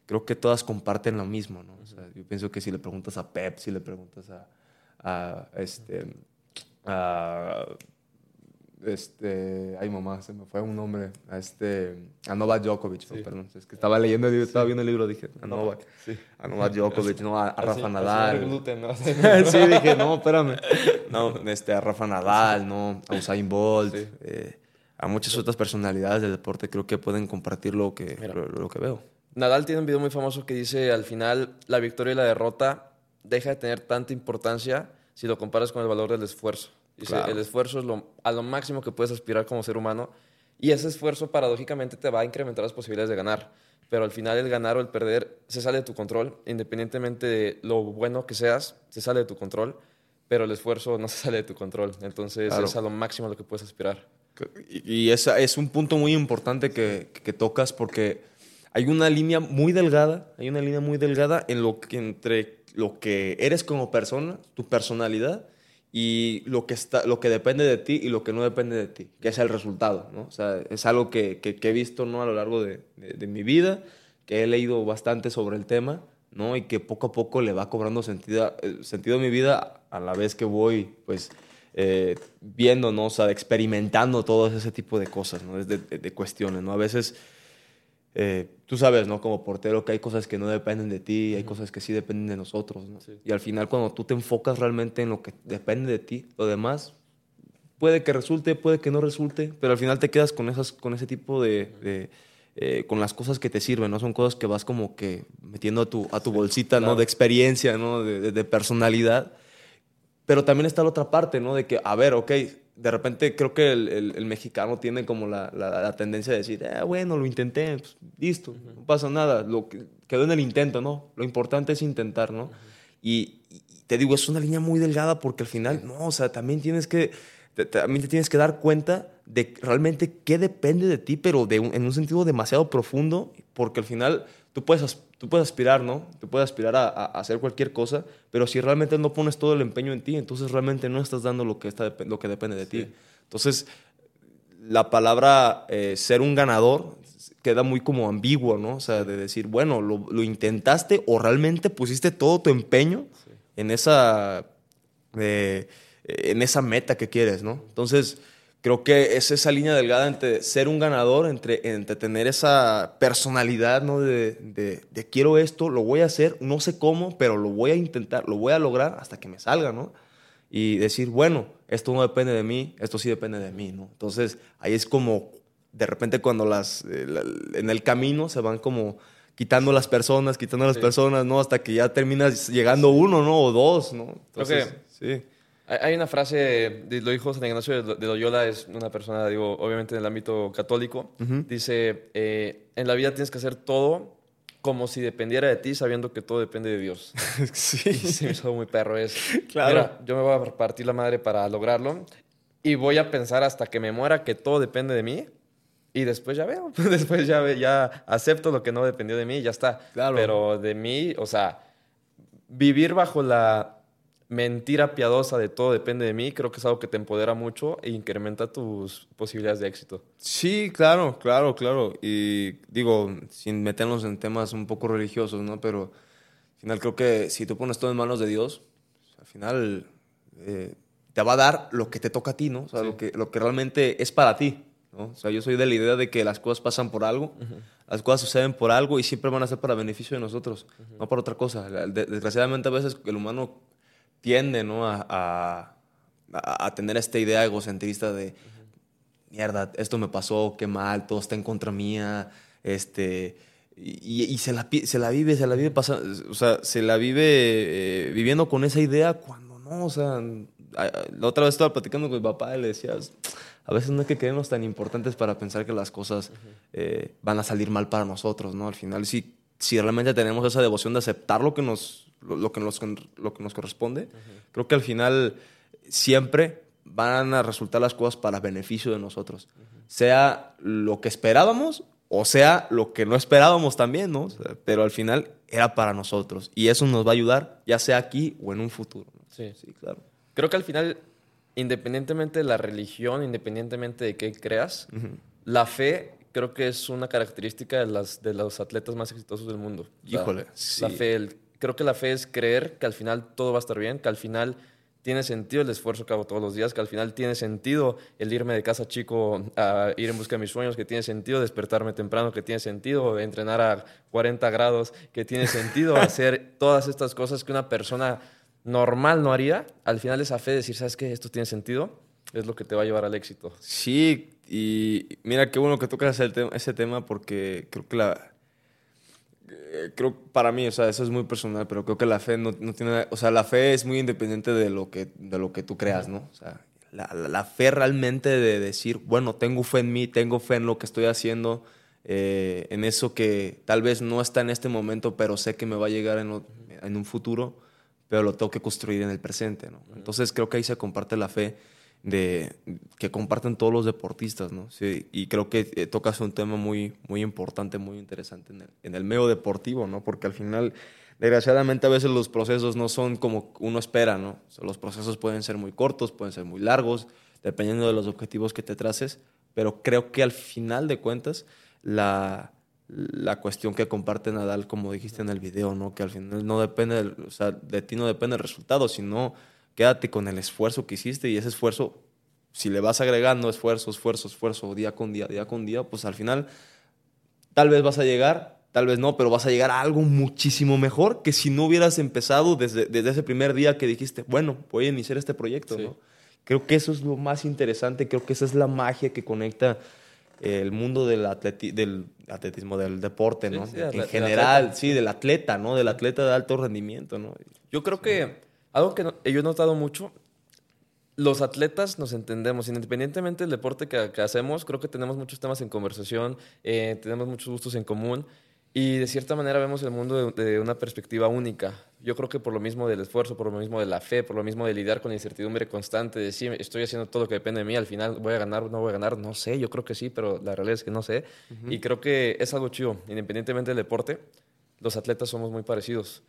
creo que todas comparten lo mismo, ¿no? Yo pienso que si le preguntas a Pep, si le preguntas a este, a este, ay mamá, se me fue un nombre, a este, a Novak Djokovic, sí. no, perdón, es que estaba leyendo el libro, estaba viendo el libro, dije, a Novak, sí. a Novak Djokovic, no, a, a Rafa Nadal. Gluten, ¿no? <laughs> sí, dije, no, espérame, no, este, a Rafa Nadal, no, a Usain Bolt, sí. eh, a muchas otras personalidades del deporte creo que pueden compartir lo que, lo, lo que veo. Nadal tiene un video muy famoso que dice, al final, la victoria y la derrota deja de tener tanta importancia si lo comparas con el valor del esfuerzo. Dice, claro. el esfuerzo es lo, a lo máximo que puedes aspirar como ser humano y ese esfuerzo paradójicamente te va a incrementar las posibilidades de ganar. Pero al final el ganar o el perder se sale de tu control, independientemente de lo bueno que seas, se sale de tu control, pero el esfuerzo no se sale de tu control. Entonces claro. es a lo máximo a lo que puedes aspirar. Y, esa es un punto muy importante que, que tocas porque hay una línea muy delgada, hay una línea muy delgada en lo que entre lo que eres como persona, tu personalidad, y lo que, está, lo que depende de ti y lo que no depende de ti, que es el resultado. ¿no? O sea, es algo que, que, que he visto ¿no? a lo largo de, de, de, mi vida, que he leído bastante sobre el tema ¿no? y que poco a poco le va cobrando sentido, eh, sentido a mi vida a la vez que voy pues, eh, viendo, ¿no? o sea, experimentando todo ese tipo de cosas, ¿no? de, de cuestiones. ¿no? A veces eh, tú sabes, ¿no? Como portero que hay cosas que no dependen de ti, hay uh -huh. cosas que sí dependen de nosotros, ¿no? sí. Y al final cuando tú te enfocas realmente en lo que depende de ti, lo demás puede que resulte, puede que no resulte, pero al final te quedas con, esas, con ese tipo de... de eh, con las cosas que te sirven, ¿no? Son cosas que vas como que metiendo a tu, a tu bolsita, claro. ¿no? De experiencia, ¿no? De, de, de personalidad. Pero también está la otra parte, ¿no? De que, a ver, ok, de repente creo que el, el, el mexicano tiene como la, la, la, tendencia de decir, ah, bueno, lo intenté, pues, listo, uh -huh. no pasa nada, lo que, quedó en el intento, ¿no? Lo importante es intentar, ¿no? Uh -huh. y, y, te digo, es una línea muy delgada porque al final, no, o sea, también tienes que, te, también te tienes que dar cuenta de realmente qué depende de ti, pero de un, en un sentido demasiado profundo, porque al final tú puedes, tú puedes aspirar, ¿no? Tú puedes aspirar a, a, hacer cualquier cosa, pero si realmente no pones todo el empeño en ti, entonces realmente no estás dando lo que, está, lo que depende de sí. ti. Entonces, la palabra eh, ser un ganador queda muy como ambiguo, ¿no? O sea, de decir, bueno, lo, lo intentaste o realmente pusiste todo tu empeño sí. en, esa, eh, en esa meta que quieres, ¿no? Entonces creo que es esa línea delgada entre ser un ganador, entre, entre tener esa personalidad, ¿no? De, de, de, quiero esto, lo voy a hacer, no sé cómo, pero lo voy a intentar, lo voy a lograr hasta que me salga, ¿no? Y decir, bueno, esto no depende de mí, esto sí depende de mí, ¿no? Entonces, ahí es como de repente cuando las, eh, la- en el camino se van como quitando las personas, quitando las Sí. personas, ¿no? Hasta que ya terminas llegando uno, ¿no? O dos, ¿no? Creo que- sí. Hay una frase, lo dijo San Ignacio de Loyola, es una persona, digo, obviamente en el ámbito católico. Ujú. Dice, eh, en la vida tienes que hacer todo como si dependiera de ti, sabiendo que todo depende de Dios. <laughs> sí. <laughs> Y se me hizo muy perro es, Claro. mira, yo me voy a partir la madre para lograrlo y voy a pensar hasta que me muera que todo depende de mí y después ya veo, <laughs> después ya, ve- ya acepto lo que no dependió de mí y ya está. Claro. Pero de mí, o sea, vivir bajo la mentira piadosa de todo depende de mí, creo que es algo que te empodera mucho e incrementa tus posibilidades de éxito. Sí, claro, claro, claro. Y digo, sin meternos en temas un poco religiosos, ¿no? Pero al final creo que si tú pones todo en manos de Dios, al final eh, te va a dar lo que te toca a ti, ¿no? O sea, Sí. lo, que, lo que realmente es para ti, ¿no? O sea, yo soy de la idea de que las cosas pasan por algo, las cosas suceden por algo y siempre van a ser para beneficio de nosotros, no para otra cosa. Desgraciadamente a veces el humano tiende, ¿no? A, a, tener esta idea egocentrista de mierda, esto me pasó, qué mal, todo está en contra mía, este, y, y se, la, pi- se la vive, se la vive pasando, o sea, se la vive eh, viviendo con esa idea cuando no, o sea, la otra vez estaba platicando con mi papá y le decía, a veces no hay que creernos tan importantes para pensar que las cosas eh, van a salir mal para nosotros, ¿no? Al final, si, si realmente tenemos esa devoción de aceptar lo que nos, lo, lo que nos, lo que nos corresponde, creo que al final siempre van a resultar las cosas para beneficio de nosotros. Sea lo que esperábamos o sea lo que no esperábamos también, ¿no? O sea, pero al final era para nosotros. Y eso nos va a ayudar, ya sea aquí o en un futuro. ¿no? Sí. Sí, claro. Creo que al final, independientemente de la religión, independientemente de qué creas, la fe creo que es una característica de, las, de los atletas más exitosos del mundo. O sea, Híjole, La sí. fe, el- creo que la fe es creer que al final todo va a estar bien, que al final tiene sentido el esfuerzo que hago todos los días, que al final tiene sentido el irme de casa chico a ir en busca de mis sueños, que tiene sentido despertarme temprano, que tiene sentido entrenar a 40 grados, que tiene sentido <laughs> hacer todas estas cosas que una persona normal no haría. Al final esa fe de decir, ¿sabes qué? Esto tiene sentido, es lo que te va a llevar al éxito. Sí, y mira qué bueno que tocas el ese tema porque creo que la... eh, Creo para mí, o sea, eso es muy personal, pero creo que la fe no, no tiene... O sea, la fe es muy independiente de lo que, de lo que tú creas, ¿no? O sea, la, la- la fe realmente de decir, bueno, tengo fe en mí, tengo fe en lo que estoy haciendo, eh, en eso que tal vez no está en este momento, pero sé que me va a llegar en, en un futuro, pero lo tengo que construir en el presente, ¿no? Entonces creo que ahí se comparte la fe de que comparten todos los deportistas, ¿no? Sí, y creo que eh, tocas un tema muy, muy importante, muy interesante en el, en el medio deportivo, ¿no? Porque al final, desgraciadamente, a veces los procesos no son como uno espera, ¿no? O sea, los procesos pueden ser muy cortos, pueden ser muy largos, dependiendo de los objetivos que te traces, pero creo que al final de cuentas, la, la cuestión que comparte Nadal, como dijiste en el video, ¿no? Que al final no depende, del- o sea, de ti no depende el resultado, sino quédate con el esfuerzo que hiciste y ese esfuerzo, si le vas agregando esfuerzo, esfuerzo, esfuerzo, día con día, día con día, pues al final tal vez vas a llegar, tal vez no, pero vas a llegar a algo muchísimo mejor que si no hubieras empezado desde, desde ese primer día que dijiste, bueno, voy a iniciar este proyecto, Sí. ¿no? Creo que eso es lo más interesante, creo que esa es la magia que conecta el mundo del, atleti- del atletismo, del deporte, Sí, ¿no? sí, en general, sí, del atleta, ¿no? Del atleta de alto rendimiento, ¿no? Yo creo que algo que no- yo he notado mucho, los atletas nos entendemos, independientemente del deporte que, que hacemos, creo que tenemos muchos temas en conversación, eh, tenemos muchos gustos en común y de cierta manera vemos el mundo de, de una perspectiva única. Yo creo que por lo mismo del esfuerzo, por lo mismo de la fe, por lo mismo de lidiar con la incertidumbre constante, de si estoy haciendo todo lo que depende de mí, al final voy a ganar o no voy a ganar, no sé, yo creo que sí, pero la realidad es que no sé. Y creo que es algo chido, independientemente del deporte, los atletas somos muy parecidos.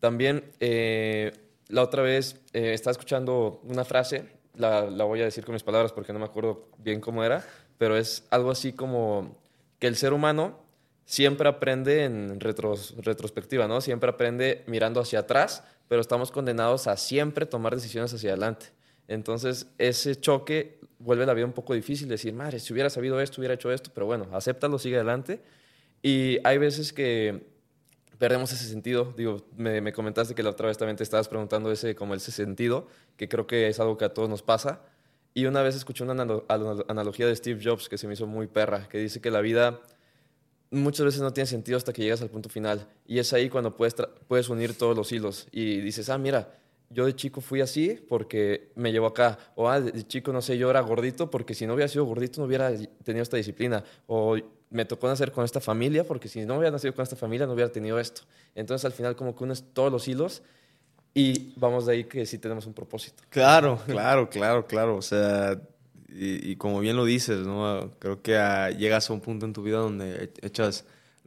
También eh, la otra vez eh, estaba escuchando una frase, la, la voy a decir con mis palabras porque no me acuerdo bien cómo era, pero es algo así como que el ser humano siempre aprende en retros- retrospectiva, ¿no? Siempre aprende mirando hacia atrás, pero estamos condenados a siempre tomar decisiones hacia adelante. Entonces, ese choque vuelve la vida un poco difícil, decir, madre, si hubiera sabido esto, hubiera hecho esto, pero bueno, acéptalo, sigue adelante. Y hay veces que perdemos ese sentido. Digo, me, me comentaste que la otra vez también te estabas preguntando ese, como ese sentido, que creo que es algo que a todos nos pasa. Y una vez escuché una analo- analo- analogía de Steve Jobs que se me hizo muy perra, que dice que la vida muchas veces no tiene sentido hasta que llegas al punto final. Y es ahí cuando puedes, puedes unir todos los hilos. Y dices, ah, mira, yo de chico fui así porque me llevó acá. O, ah, de chico, no sé, yo era gordito porque si no hubiera sido gordito no hubiera tenido esta disciplina. O me tocó nacer con esta familia porque si no hubiera nacido con esta familia no hubiera tenido esto. Entonces al final como que unes todos los hilos y vamos de ahí que sí tenemos un propósito. Claro, <laughs> claro, claro, claro. O sea, y, como bien lo dices, ¿no? Creo que llegas a un punto en tu vida donde e- echas,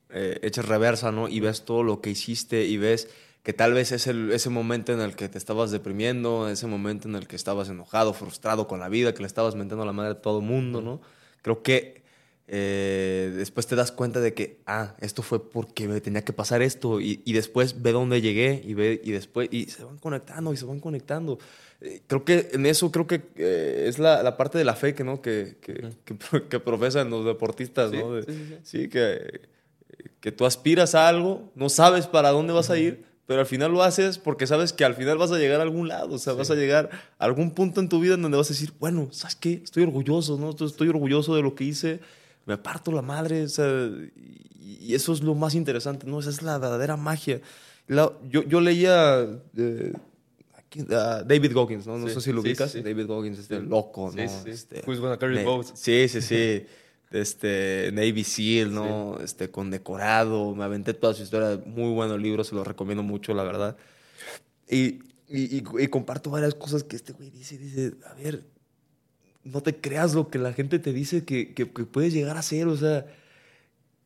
eh, echas reversa, ¿no? Y ves todo lo que hiciste y ves que tal vez es el, ese momento en el que te estabas deprimiendo, ese momento en el que estabas enojado, frustrado con la vida, que le estabas metiendo la madre a todo el mundo, ¿no? Creo que eh, después te das cuenta de que, ah, esto fue porque me tenía que pasar esto y, y después ve dónde llegué y ve y después y se van conectando y se van conectando. Eh, creo que en eso creo que eh, es la, la parte de la fe que, ¿no? que, que, <laughs> que, pro- que profesan los deportistas, Sí, ¿no? De- sí, sí, sí. sí, que, que tú aspiras a algo, no sabes para dónde vas a ir, pero al final lo haces porque sabes que al final vas a llegar a algún lado, o sea, vas a llegar a algún punto en tu vida en donde vas a decir, bueno, ¿sabes qué? Estoy orgulloso, ¿no? Estoy orgulloso de lo que hice, me parto la madre, o sea, y, eso es lo más interesante, ¿no? Esa es la verdadera magia. La- yo, yo leía eh, aquí, a David Goggins, ¿no? No Sí, sé si lo sí, ubicas. sí. David Goggins, este loco, ¿no? sí, sí. Este, Who's gonna carry the boat? Sí, sí, sí. <laughs> Este, Navy SEAL, ¿no? Este, condecorado. Me aventé toda su historia. Muy bueno libro, se lo recomiendo mucho, la verdad. Y, y, y- y comparto varias cosas que este güey dice. Dice, a ver, no te creas lo que la gente te dice que, que, que puedes llegar a ser. O sea,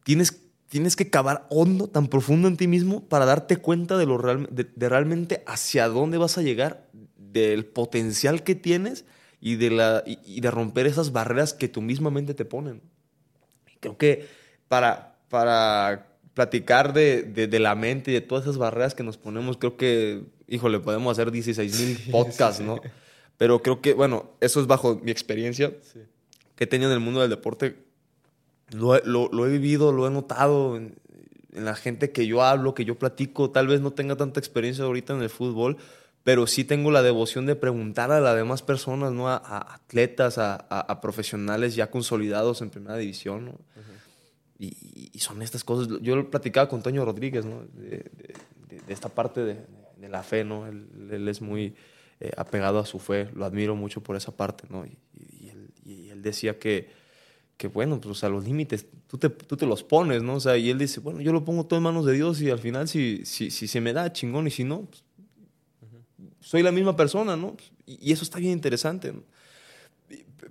tienes, tienes que cavar hondo, tan profundo en ti mismo para darte cuenta de, lo real, de, de realmente hacia dónde vas a llegar, del potencial que tienes y de, la, y, y de romper esas barreras que tú misma mente te ponen. Creo que para, para platicar de, de, de la mente y de todas esas barreras que nos ponemos, creo que, híjole, podemos hacer 16 mil <laughs> podcasts, ¿no? Pero creo que, bueno, eso es bajo mi experiencia Sí. que he tenido en el mundo del deporte. Lo, lo- lo he vivido, lo he notado en, en la gente que yo hablo, que yo platico. Tal vez no tenga tanta experiencia ahorita en el fútbol, pero sí tengo la devoción de preguntar a las demás personas, ¿no? A, a atletas, a, a- a profesionales ya consolidados en primera división, ¿no? y, y son estas cosas. Yo lo platicaba con Toño Rodríguez, ¿no? De, de- de- de esta parte de, de la fe, ¿no? Él, él es muy eh, apegado a su fe, lo admiro mucho por esa parte, ¿no? Y, y- él, y él decía que, que, bueno, pues, sea, los límites, tú te, tú te los pones, ¿no? O sea, y él dice, bueno, yo lo pongo todo en manos de Dios y al final si, si, si se me da, chingón, y si no, pues, soy la misma persona, ¿no? Y, y eso está bien interesante, ¿no?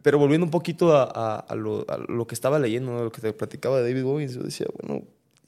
Pero volviendo un poquito a, a- a lo, a lo que estaba leyendo, lo que te platicaba David Goggins, yo decía, bueno,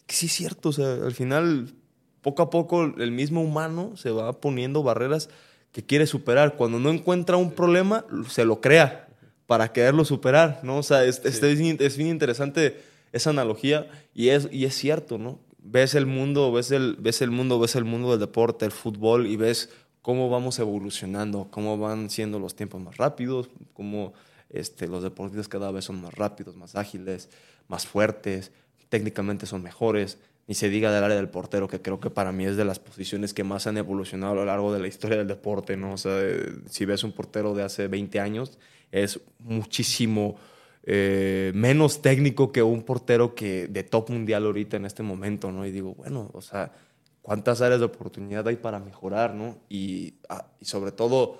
que sí es cierto, o sea, al final, poco a poco, el mismo humano se va poniendo barreras que quiere superar. Cuando no encuentra un problema, se lo crea para quererlo superar, ¿no? O sea, es, es- es bien- es bien interesante esa analogía y es, y es cierto, ¿no? Ves el mundo, ves el, ves el mundo, ves el mundo del deporte, el fútbol y ves cómo vamos evolucionando, cómo van siendo los tiempos más rápidos, cómo este, los deportistas cada vez son más rápidos, más ágiles, más fuertes, técnicamente son mejores. Ni se diga del área del portero, que creo que para mí es de las posiciones que más han evolucionado a lo largo de la historia del deporte, ¿no? O sea, eh, si ves un portero de hace 20 años, es muchísimo eh, menos técnico que un portero que de top mundial ahorita en este momento, ¿no? Y digo, bueno, o sea, ¿cuántas áreas de oportunidad hay para mejorar, ¿no? Y, ah, sobre todo,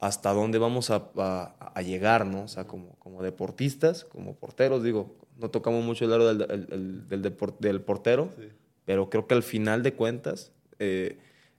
hasta dónde vamos a, a- a llegar, ¿no? O sea, como, como deportistas, como porteros, digo, no tocamos mucho el área del, el- el- del, del portero, Sí. pero creo que al final de cuentas eh,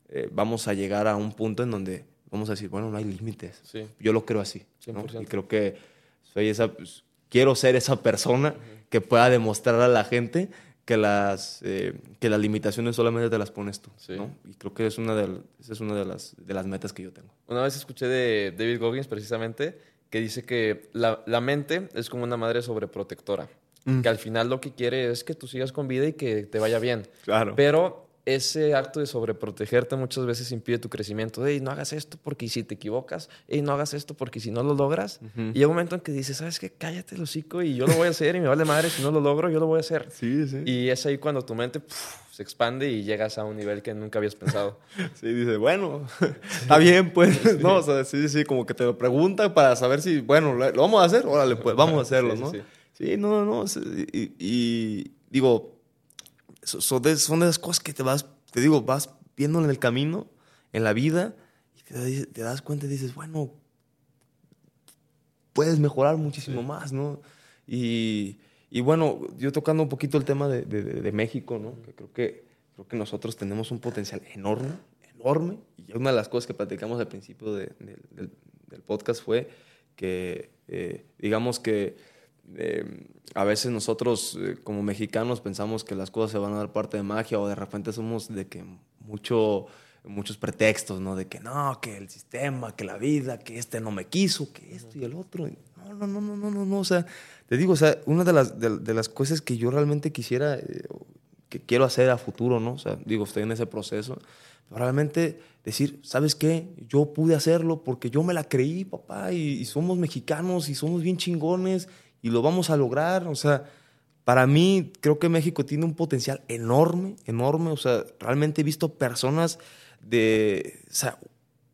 eh, vamos a llegar a un punto en donde vamos a decir, bueno, no hay límites. Sí. Yo lo creo así. ¿no? 100%. Y creo que soy esa, pues, quiero ser esa persona que pueda demostrar a la gente que las, eh, que las limitaciones solamente te las pones tú. Sí. ¿no? Y creo que es una, de, esa es una de, las, de las metas que yo tengo. Una vez escuché de David Goggins precisamente que dice que la, la mente es como una madre sobreprotectora. Mm. Que al final lo que quiere es que tú sigas con vida y que te vaya bien. Claro. Pero ese acto de sobreprotegerte muchas veces impide tu crecimiento. Hey, no hagas esto porque si te equivocas. Hey, no hagas esto porque si no lo logras. Y llega un momento en que dices, ¿sabes qué? Cállate el hocico y yo lo voy a hacer y me vale madre. Si no lo logro, yo lo voy a hacer. Sí, sí. Y es ahí cuando tu mente se expande y llegas a un nivel que nunca habías pensado. <laughs> sí, dice, bueno, <laughs> está bien, pues. <laughs> No, o sea, sí, sí, como que te lo preguntan para saber si, bueno, lo vamos a hacer. Órale, pues, vamos a hacerlo, ¿no? Sí, no, no. y digo, son de, son de las cosas que te vas, te digo, vas viendo en el camino, en la vida, y te, das cuenta y dices, bueno, puedes mejorar muchísimo más, ¿no? Y, y, bueno, yo tocando un poquito el tema de, de, México, ¿no? Que creo que creo que nosotros tenemos un potencial enorme, enorme. Y una de las cosas que platicamos al principio del, del, podcast fue que, eh, digamos que eh, a veces nosotros eh, como mexicanos pensamos que las cosas se van a dar parte de magia o de repente somos de que mucho, muchos pretextos, ¿no? De que no, que el sistema, que la vida, que este no me quiso, que esto y el otro. No, no, no, no, no, no, no. O sea, te digo, o sea, una de las, de, las cosas que yo realmente quisiera, eh, que quiero hacer a futuro, ¿no? O sea, digo, estoy en ese proceso. Realmente decir, ¿sabes qué? Yo pude hacerlo porque yo me la creí, papá, y somos mexicanos y somos bien chingones y lo vamos a lograr. O sea, para mí creo que México tiene un potencial enorme, enorme. O sea, realmente he visto personas de, o sea,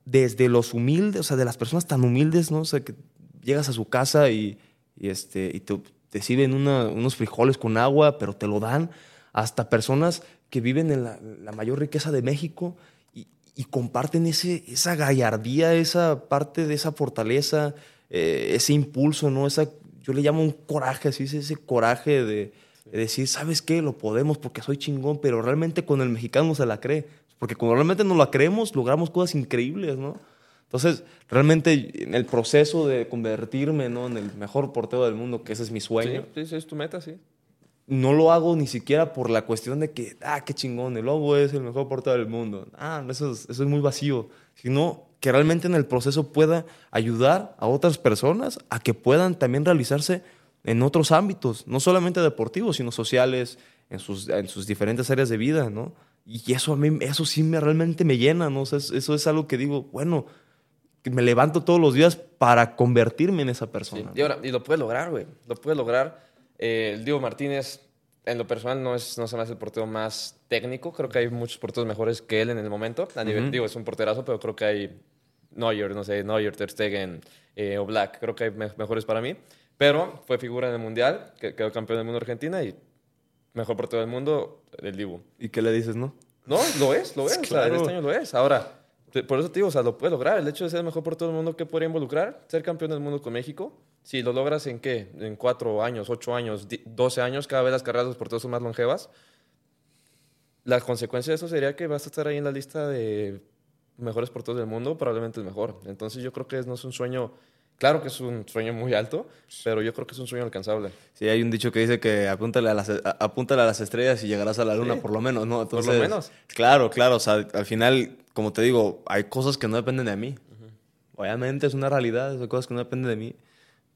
desde los humildes, o sea, de las personas tan humildes, ¿no? O sea, que llegas a su casa y, este, y te, sirven unos frijoles con agua, pero te lo dan, hasta personas que viven en la, mayor riqueza de México y, y, comparten ese, esa gallardía, esa parte de esa fortaleza, eh, ese impulso, ¿no? Esa yo le llamo un coraje, así es ese coraje de, decir, ¿sabes qué? Lo podemos porque soy chingón, pero realmente con el mexicano se la cree. Porque cuando realmente nos la creemos, logramos cosas increíbles, ¿no? Entonces, realmente en el proceso de convertirme ¿no? en el mejor portero del mundo, que ese es mi sueño. Sí, sí, es tu meta, sí. No lo hago ni siquiera por la cuestión de que, ah, qué chingón, el Lobo es el mejor portero del mundo. Ah, eso es, eso es muy vacío. Sino que realmente en el proceso pueda ayudar a otras personas a que puedan también realizarse en otros ámbitos, no solamente deportivos, sino sociales, en sus, en sus diferentes áreas de vida, ¿no? Y eso a mí, eso sí me, realmente me llena, ¿no? eso es algo que digo, bueno, que me levanto todos los días para convertirme en esa persona. Y, ahora, y lo puede lograr, güey, lo puede lograr. Eh, el Diego Martínez, en lo personal, no, es, no se me hace el portero más técnico, creo que hay muchos porteros mejores que él en el momento. A nivel, digo, es un porterazo, pero creo que hay Neuer, no sé, Neuer, Ter Stegen eh, o Black. Creo que hay mejores para mí. Pero fue figura en el Mundial, que quedó campeón del mundo Argentina y mejor portero del mundo, el Dibu. ¿Y qué le dices, no? No, lo es, lo <laughs> es. Claro. este año lo es. Ahora, por eso te digo, o sea, lo puede lograr. El hecho de ser el mejor portero del mundo, ¿qué podría involucrar? Ser campeón del mundo con México. Si lo logras en qué? En cuatro años, ocho años, doce años, cada vez las carreras de los porteros son más longevas. La consecuencia de eso sería que vas a estar ahí en la lista de mejores porteros del mundo, probablemente el mejor. Entonces yo creo que no es un sueño, claro que es un sueño muy alto, pero yo creo que es un sueño alcanzable. Sí, hay un dicho que dice que apúntale a las, apúntale a las estrellas y llegarás a la luna por lo menos, ¿no? por lo menos. Claro, claro, o sea, al final, como te digo, hay cosas que no dependen de mí. Obviamente es una realidad, hay cosas que no dependen de mí,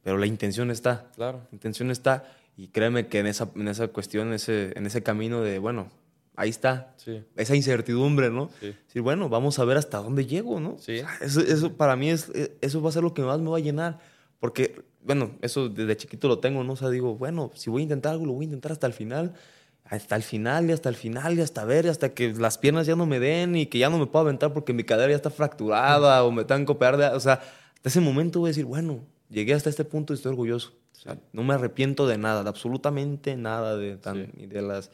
pero la intención está. Claro. La intención está y créeme que en esa, en esa cuestión, ese, en ese camino de, bueno, ahí está. Esa incertidumbre, ¿no? Sí. Decir, bueno, vamos a ver hasta dónde llego, ¿no? Sí. Eso, eso, para mí es, e, eso va a ser lo que más me va a llenar. Porque, bueno, eso desde chiquito lo tengo, ¿no? O sea, digo, bueno, si voy a intentar algo, lo voy a intentar hasta el final. Hasta el final y hasta el final y hasta ver, hasta que las piernas ya no me den y que ya no me puedo aventar porque mi cadera ya está fracturada o me tengo que operar. o sea, hasta ese momento voy a decir, bueno, llegué hasta este punto y estoy orgulloso. O sea, no me arrepiento de nada, de absolutamente nada de, tan, de las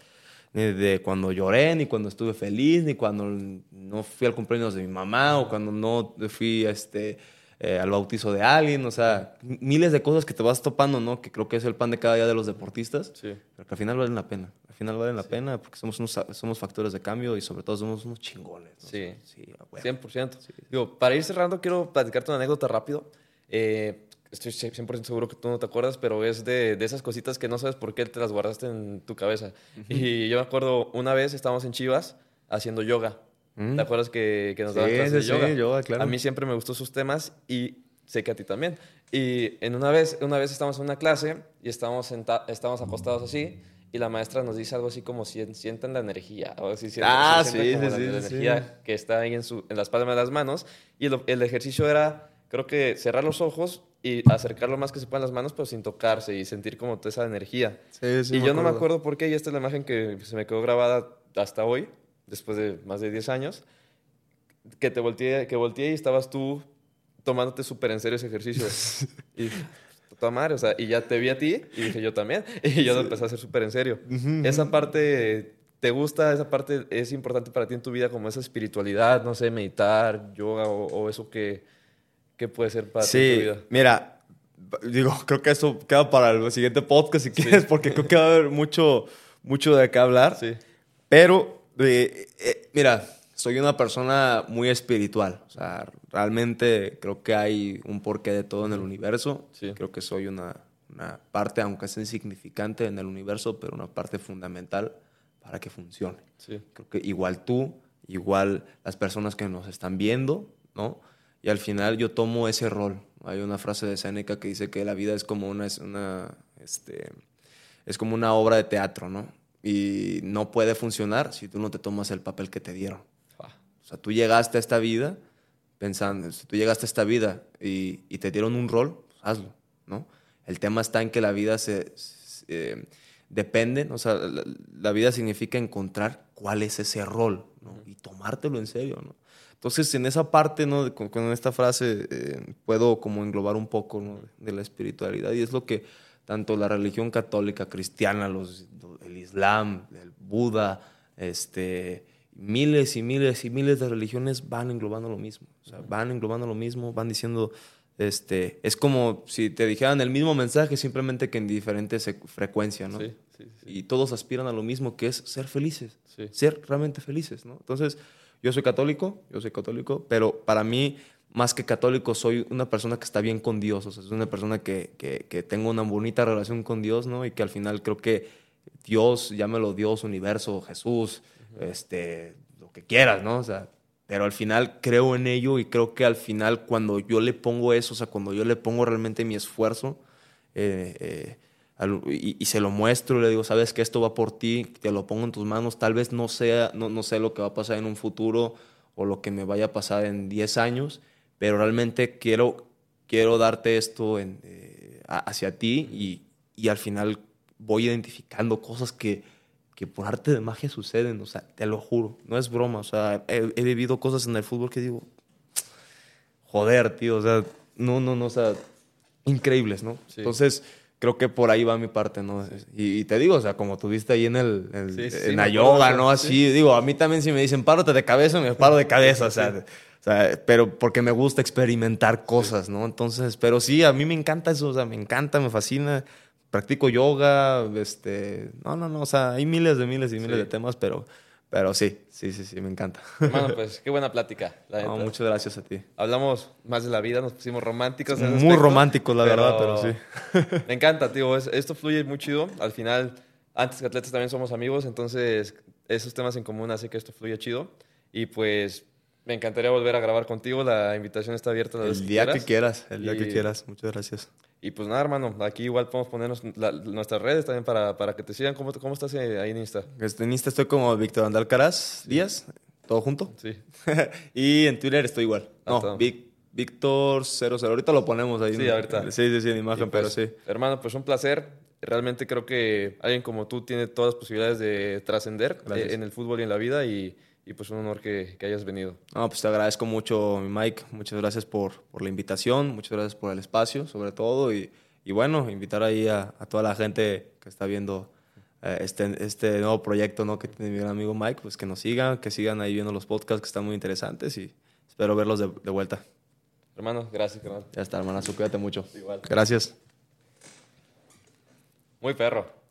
ni de cuando lloré, ni cuando estuve feliz, ni cuando no fui al cumpleaños de mi mamá o cuando no fui este, eh, al bautizo de alguien. O sea, miles de cosas que te vas topando, ¿no? Que creo que es el pan de cada día de los deportistas. Sí. Pero que al final valen la pena. Al final valen la pena porque somos, unos, somos factores de cambio y sobre todo somos unos chingones. Sí, sí, 100%. Digo, para ir cerrando, quiero platicarte una anécdota rápido. Eh, estoy 100% seguro que tú no te acuerdas, pero es de, de, esas cositas que no sabes por qué te las guardaste en tu cabeza. Y yo me acuerdo, una vez estábamos en Chivas haciendo yoga. Mm. ¿Te acuerdas que, que nos daban clases de yoga? Sí, yoga claro. A mí siempre me gustó sus temas y sé que a ti también. Y en una vez, una vez estábamos en una clase y estábamos, estábamos acostados así y la maestra nos dice algo así como sientan la energía. O así, ah, sí, sí, la, sí, la energía que está ahí en, su, en las palmas de las manos. Y el, ejercicio era, creo que cerrar los ojos y acercar lo más que se puedan las manos, pero sin tocarse y sentir como toda esa energía. Sí, sí, y yo no me acuerdo por qué, y esta es la imagen que se me quedó grabada hasta hoy, después de más de 10 años, que te volteé, que volteé y estabas tú tomándote súper en serio ese ejercicio. <laughs> y toda madre, o sea, y ya te vi a ti y dije yo también, <laughs> y yo lo empecé a hacer súper en serio. Esa parte, ¿te gusta? Esa parte es importante para ti en tu vida, como esa espiritualidad, no sé, meditar, yoga o, eso que, que, puede ser para en tu vida. Mira, digo, creo que eso queda para el siguiente podcast si quieres, porque creo que va a haber mucho, mucho de qué hablar. Sí. Pero, eh, eh, mira, soy una persona muy espiritual. O sea, realmente creo que hay un porqué de todo en el universo. Creo que soy una, una, parte, aunque sea insignificante en el universo, pero una parte fundamental para que funcione. Creo que igual tú, igual las personas que nos están viendo, ¿no? Y al final yo tomo ese rol. Hay una frase de Seneca que dice que la vida es como una, una este, es como una obra de teatro, ¿no? Y no puede funcionar si tú no te tomas el papel que te dieron. O sea, tú llegaste a esta vida pensando, si tú llegaste a esta vida y, te dieron un rol, pues hazlo, ¿no? El tema está en que la vida se, depende, o sea, la, vida significa encontrar cuál es ese rol, ¿no? Y tomártelo en serio, ¿no? Entonces, en esa parte, ¿no? Con, esta frase eh, puedo como englobar un poco de la espiritualidad y es lo que tanto la religión católica, cristiana, los, el Islam, el Buda, este, miles y miles y miles de religiones van englobando lo mismo. O sea, van englobando lo mismo, van diciendo, este, es como si te dijeran el mismo mensaje, simplemente que en diferentes frecuencias, ¿no? Sí, sí, Y todos aspiran a lo mismo, que es ser felices, ser realmente felices, ¿no? Entonces, yo soy católico, yo soy católico, pero para mí, más que católico, soy una persona que está bien con Dios, o sea, soy una persona que, que, que tengo una bonita relación con Dios, ¿no? Y que al final creo que Dios, llámelo Dios, universo, Jesús, este, lo que quieras, ¿no? O sea, pero al final creo en ello y creo que al final cuando yo le pongo eso, o sea, cuando yo le pongo realmente mi esfuerzo eh, eh, y, se lo muestro, le digo, sabes que esto va por ti, te lo pongo en tus manos, tal vez no sea, no, no sé lo que va a pasar en un futuro o lo que me vaya a pasar en 10 años, pero realmente quiero, quiero darte esto en, eh, hacia ti y, y al final voy identificando cosas que que por arte de magia suceden, o sea, te lo juro, no es broma, o sea, he, vivido cosas en el fútbol que digo, joder, tío, o sea, no, no, no, o sea, increíbles, ¿no? Entonces, creo que por ahí va mi parte, ¿no? Y, te digo, o sea, como tuviste ahí en el, en la yoga, ¿no? Así, digo, a mí también si me dicen, párate de cabeza, me paro de cabeza, o sea, o sea, pero porque me gusta experimentar cosas, ¿no? Entonces, pero sí, a mí me encanta eso, o sea, me encanta, me fascina practico yoga, este, no, no, no, o sea, hay miles de miles y miles de temas, pero, pero sí, sí, sí, sí, me encanta. Bueno, pues <laughs> qué buena plática. no, muchas gracias a ti. Hablamos más de la vida, nos pusimos románticos. muy románticos, la verdad, pero sí. <laughs> Me encanta, tío, esto fluye muy chido. Al final, antes que atletas también somos amigos, entonces esos temas en común hace que esto fluya chido. Y pues me encantaría volver a grabar contigo. La invitación está abierta. El día que quieras, el día que quieras. Muchas gracias. Y pues nada, hermano, aquí igual podemos ponernos nuestras redes también para, para que te sigan. ¿Cómo, ¿Cómo estás ahí en Insta? Este, en Insta estoy como Víctor Andalcaraz Díaz, todo junto. Sí. <laughs> y en Twitter estoy igual. Ah, no, Víctor 00. Ahorita lo ponemos ahí. Sí, ahorita. Sí, sí, sí, en imagen, pero sí. Hermano, pues un placer. Realmente creo que alguien como tú tiene todas las posibilidades de trascender eh, en el fútbol y en la vida y y pues un honor que, que, hayas venido. No, pues te agradezco mucho, Mike. Muchas gracias por, por, la invitación, muchas gracias por el espacio, sobre todo. Y, y bueno, invitar ahí a, a, toda la gente que está viendo eh, este, este nuevo proyecto ¿no? que tiene mi gran amigo Mike, pues que nos sigan, que sigan ahí viendo los podcasts que están muy interesantes y espero verlos de, de vuelta. Hermano, gracias, hermano. Ya está, hermanazo, cuídate mucho. Igual. Gracias. Muy perro.